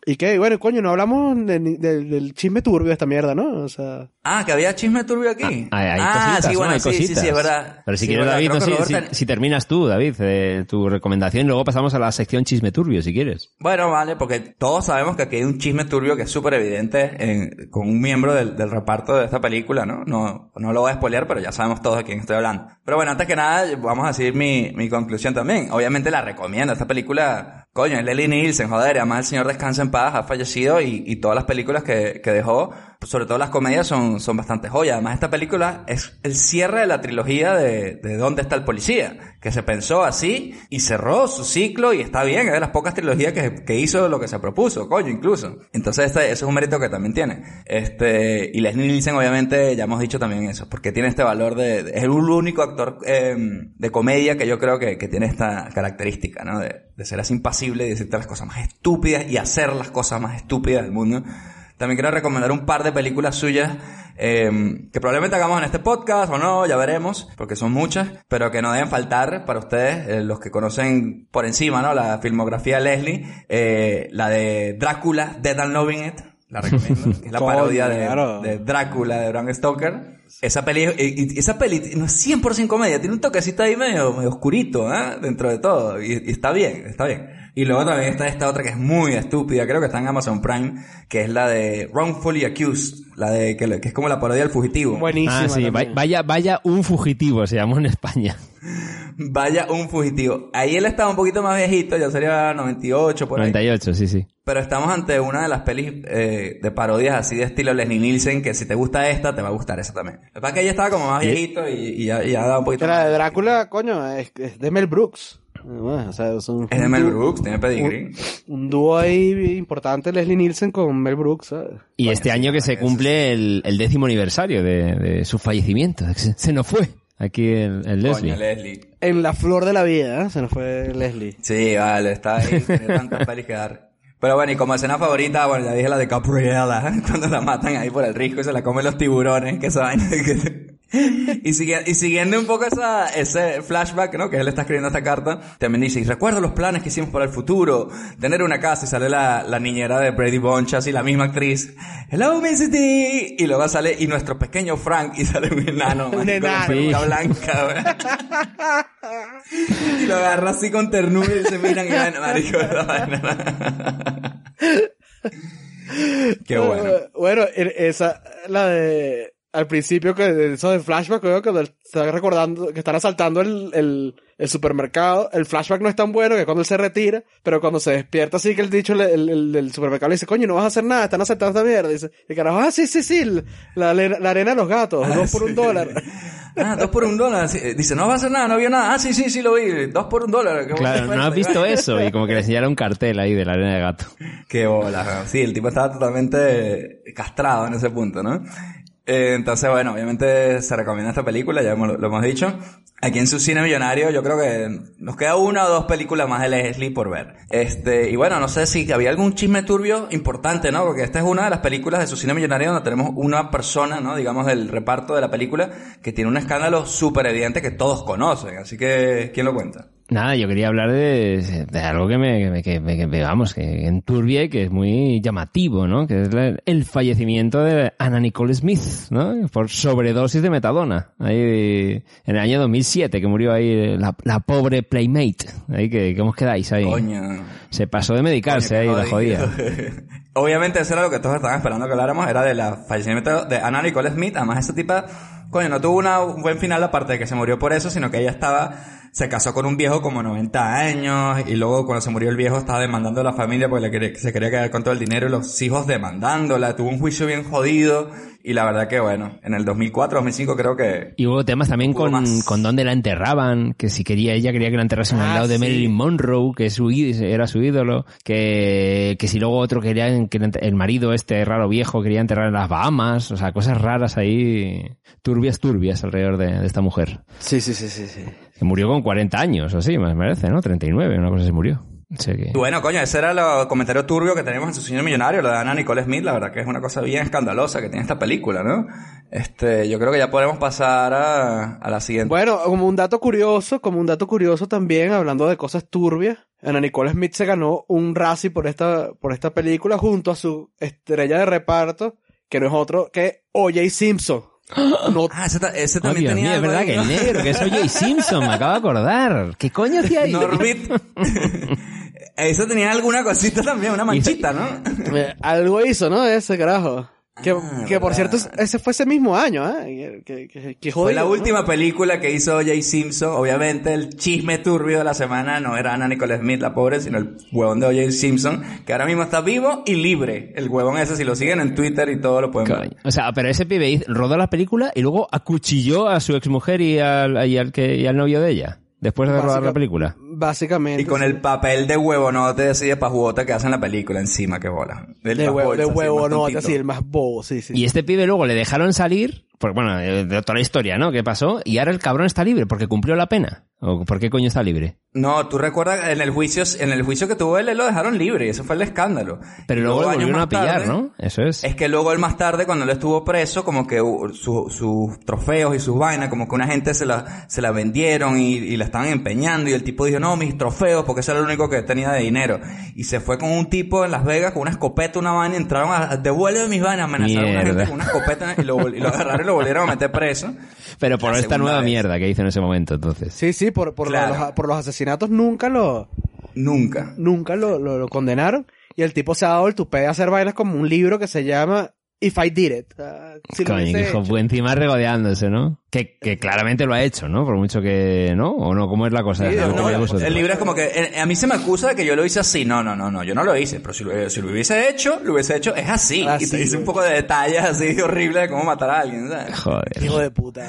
y qué, bueno, coño, no hablamos de ni- del- chisme turbio de esta mierda, ¿no? O sea, Ah, que había chisme turbio aquí. Hay, hay ah, cositas, sí, ¿no? bueno, Hay sí, sí, cositas. sí, es verdad. Pero si Sí, quieres, verdad. David, no, si, Robert si- si terminas tú, David, eh, tu recomendación, luego pasamos a la sección chisme turbio, si quieres. Bueno, vale, porque todos sabemos que aquí hay un chisme turbio que es súper evidente en- con un miembro del, del reparto de esta película, ¿no? ¿no? No lo voy a spoilear, pero ya sabemos todos de quién estoy hablando. Pero bueno, antes que nada, vamos a decir mi, mi conclusión también. Obviamente la recomiendo. Esta película, coño, es Leslie Nielsen, joder, además el señor Descansa en Paz ha fallecido y, y todas las películas que, que dejó, sobre todo las comedias, son, son bastante joyas. Además, esta película es el cierre de la trilogía de, de ¿Dónde está el policía? Que se pensó así y cerró su ciclo y está bien, es de las pocas trilogías que, que hizo lo que se propuso, coño, incluso. Entonces, este, es un mérito que también tiene. Este, y Leslie Nielsen, obviamente, ya hemos dicho también eso, porque tiene este valor de, es el único actor eh, de comedia que yo creo que, que tiene esta característica, ¿no? De, de ser así impasible y decirte las cosas más estúpidas y hacer las cosas más estúpidas del mundo. También quiero recomendar un par de películas suyas eh, que probablemente hagamos en este podcast o no, ya veremos, porque son muchas, pero que no deben faltar para ustedes, eh, los que conocen por encima, ¿no? La filmografía de Leslie, eh, la de Drácula, Dead and Loving It, la recomiendo, que (laughs) es la parodia de, de Drácula de Bram Stoker. Esa peli, esa peli no es 100% comedia, tiene un toquecito ahí medio, medio oscurito, ¿eh? Dentro de todo, y, y está bien, está bien. Y luego también está esta otra que es muy estúpida, creo que está en Amazon Prime, que es la de Wrongfully Accused, la de, que, que es como la parodia del fugitivo. buenísima. Ah, sí, vaya, vaya un fugitivo, se llamó en España. (laughs) Vaya un fugitivo. Ahí él estaba un poquito más viejito, ya sería 98 por ahí. 98, sí, sí. Pero estamos ante una de las pelis eh, de parodias así de estilo Leslie Nielsen, que si te gusta esta, te va a gustar esa también. Lo que pasa es que ella estaba como más viejito y, y ya, ya da un poquito la de. Drácula, coño, es, es de Mel Brooks. Bueno, o sea, es un, Es de Mel dúo- Brooks, tiene pedigree. Un, un dúo ahí importante, Leslie Nielsen con Mel Brooks, ¿sabes? Y Coño, este sí, año que se cumple el, el décimo aniversario de, de su fallecimiento. Se, se nos fue aquí el, el Leslie. Coño, Leslie. En la flor de la vida, ¿eh? se nos fue Leslie. Sí, vale, está ahí, tiene tantas pelis que dar. Pero bueno, y como escena favorita, bueno, ya dije la de Capriela, (laughs) cuando la matan ahí por el risco y se la comen los tiburones, que esa vaina que... (laughs) y, sigue- y siguiendo un poco esa, ese flashback, ¿no? Que él está escribiendo esta carta, también dice, y recuerdo los planes que hicimos para el futuro, tener una casa y sale la, la niñera de Brady Bunch, así la misma actriz, Hello, Missy D. Y luego sale, y nuestro pequeño Frank, y sale un enano, enano. peluca blanca. Y lo agarra así con ternura y se miran y ven, marico. (laughs) (laughs) Qué bueno. Bueno, e- esa, la de, al principio que de eso de flashback, creo que él está recordando que están asaltando el, el, el supermercado. El flashback no es tan bueno que cuando él se retira, pero cuando se despierta así que el dicho el, el, el del supermercado le dice, coño, no vas a hacer nada, están asaltando esta mierda. Y dice, y carajo, ah, sí, sí, sí, la, la, arena de los gatos, dos por un dólar. (laughs) Ah, dos por un dólar. Sí, eh, Dice, no va a hacer nada, no vio nada. Ah, sí, sí, sí lo vi. Dos por un dólar. Claro, no has visto eso y como que le enseñara un cartel ahí de la arena de gato. Qué bola. Sí, el tipo estaba totalmente castrado en ese punto, ¿no? Eh, entonces, bueno, obviamente se recomienda esta película, ya hemos- lo, hemos dicho. Aquí en su cine millonario, yo creo que nos queda una o dos películas más de Leslie por ver. Este, y bueno, no sé si había algún chisme turbio importante, ¿no? Porque esta es una de las películas de su cine millonario donde tenemos una persona, ¿no? Digamos, del reparto de la película que tiene un escándalo súper evidente que todos conocen. Así que, ¿quién lo cuenta? Nada, yo quería hablar de, de algo que me, que me- que me- vamos, que enturbia y que es muy llamativo, ¿no? Que es la- el fallecimiento de Anna Nicole Smith, ¿no? Por sobredosis de metadona. Ahí, en el año 2007, que murió ahí la, la pobre Playmate. Ahí que, ¿cómo os quedáis ahí? Coño. Se pasó de medicarse ahí, la jodida. (laughs) Obviamente eso era lo que todos estaban esperando que habláramos, era de la fallecimiento de Anna Nicole Smith. Además esa tipa, coño, no tuvo una- un buen final aparte de que se murió por eso, sino que ella estaba, se casó con un viejo como 90 años y luego cuando se murió el viejo estaba demandando a la familia porque le quería- se quería quedar con todo el dinero y los hijos demandándola. Tuvo un juicio bien jodido y la verdad que bueno, en el 2004, 2005 creo que... Y hubo temas también con, más. con dónde la enterraban, que si quería ella quería que la enterrasen al Ah, lado de. Marilyn Monroe, que su, era su ídolo, que, que si luego otro quería que el marido este raro viejo quería enterrar en las Bahamas, o sea, cosas raras ahí, turbias, turbias alrededor de, de esta mujer. Sí, sí, sí, sí, sí. Que murió con 40 años, o así, me parece, ¿no? 39, una cosa así murió. Que... Bueno, coño, ese era el comentario turbio que tenemos en su señor millonario, lo de Anna Nicole Smith, la verdad que es una cosa bien escandalosa que tiene esta película, ¿no? Este, yo creo que ya podemos pasar a, a la siguiente. Bueno, como un dato curioso, como un dato curioso también, hablando de cosas turbias, Ana Nicole Smith se ganó un Razzie por esta, por esta película junto a su estrella de reparto, que no es otro que O.J. Simpson. No, Ah, ese, ta- ese Oh, también Dios tenía mío, es verdad que el negro, que es O.J. Simpson, me acabo de acordar. ¿Qué coño hacía ahí? Norbit. (laughs) Ese tenía alguna cosita también, una manchita, ¿no? (laughs) algo hizo, ¿no? Ese carajo. Que, Ah, que por cierto, ese fue ese mismo año, ¿eh? Que, que, que Fue la última película que hizo Jay Simpson. Obviamente el chisme turbio de la semana no era Anna Nicole Smith, la pobre, sino el huevón de O.J. Simpson, que ahora mismo está vivo y libre. El huevón ese, si lo siguen en Twitter y todo lo pueden ver. O sea, pero ese pibe rodó la película y luego acuchilló a su exmujer y al, y al, que, y al novio de ella. Después de rodar Básica- la película. Básicamente. Y con el papel de huevonote así de pajuota que hace en la película encima, que bola. Del De huevo, pajuelo, de huevo, no, así, el más bobo, sí, sí. Y este pibe luego le dejaron salir, porque bueno, eh, de toda la historia, ¿no? ¿Qué pasó? Y ahora el cabrón está libre porque cumplió la pena. ¿O por qué coño está libre? No, tú recuerdas en el juicio, en el juicio que tuvo él, él lo dejaron libre y eso fue el escándalo. Pero luego lo volvieron a pillar, tarde- ¿no? Eso es. Es que luego él más tarde, cuando él estuvo preso, como que su- sus trofeos y sus vainas, como que una gente se la, se la vendieron y, y la estaban empeñando y el tipo dijo, no, mis trofeos, porque ese era lo único que tenía de dinero. Y se fue con un tipo en Las Vegas con una escopeta, una vaina, entraron a, devuelve mis vainas, amenazaron a una gente con una escopeta y lo, y lo agarraron y lo volvieron a meter preso. Pero por esta nueva vez. mierda que hizo en ese momento, entonces. Sí, sí, por, por, Claro. los, por los asesinatos nunca lo, Nunca. nunca lo, lo, lo condenaron. Y el tipo se ha dado el tupé de hacer vainas como un libro que se llama If I Did It. Ah, si Coño, hijo, hecho. encima regodeándose, ¿no? Que, que claramente lo ha hecho, ¿no? Por mucho que, ¿no? ¿O no? ¿Cómo es la cosa? Sí, No, el libro es como que eh, a mí se me acusa de que yo lo hice así. No, no, no, no, yo no lo hice. Pero si lo, si lo hubiese hecho, lo hubiese hecho es así. Así, y te dice un poco de detalles así horribles de cómo matar a alguien. ¿sabes? Joder. Hijo de puta.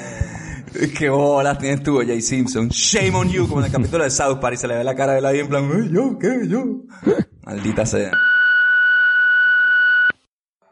(laughs) Qué bolas tienes tú, Jay Simpson. Shame on you, como en el capítulo de South Park y se le ve la cara de ahí en plan, "Ay, yo, ¿qué? Yo. (laughs) Maldita sea.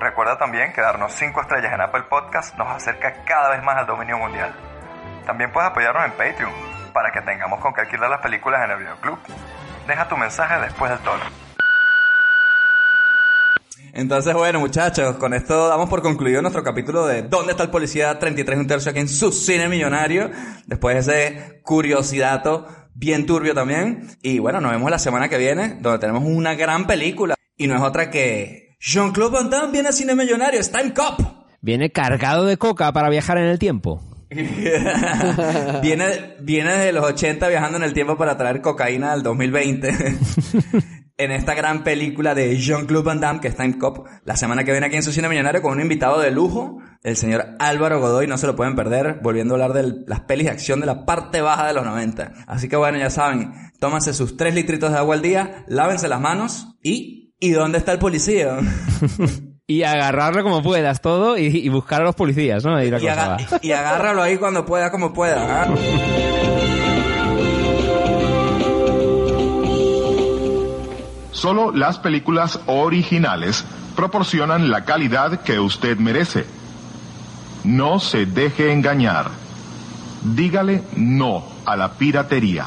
Recuerda también que darnos 5 estrellas en Apple Podcast nos acerca cada vez más al dominio mundial. También puedes apoyarnos en Patreon para que tengamos con qué alquilar las películas en el videoclub. Deja tu mensaje después del tono. Entonces, bueno, muchachos, con esto damos por concluido nuestro capítulo de ¿Dónde está el policía 33 un tercio aquí en su cine millonario? Después de ese curiosidato bien turbio también. Y bueno, nos vemos la semana que viene, donde tenemos una gran película. Y no es otra que Jean-Claude Van Damme viene a cine millonario, es Time Cop. Viene cargado de coca para viajar en el tiempo. (laughs) viene, viene desde los 80 viajando en el tiempo para traer cocaína al 2020. (laughs) en esta gran película de Jean-Claude Van Damme, que es Time Cop, la semana que viene aquí en su cine millonario con un invitado de lujo, el señor Álvaro Godoy, no se lo pueden perder, volviendo a hablar de las pelis de acción de la parte baja de los 90. Así que bueno, ya saben, tómanse sus 3 litritos de agua al día, lávense las manos y... ¿Y dónde está el policía? (laughs) y agarrarlo como puedas todo y, y buscar a los policías, ¿no? Y, la y, cosa aga- va. y agárralo ahí cuando pueda, como pueda. ¿ah? Solo las películas originales proporcionan la calidad que usted merece. No se deje engañar. Dígale no a la piratería.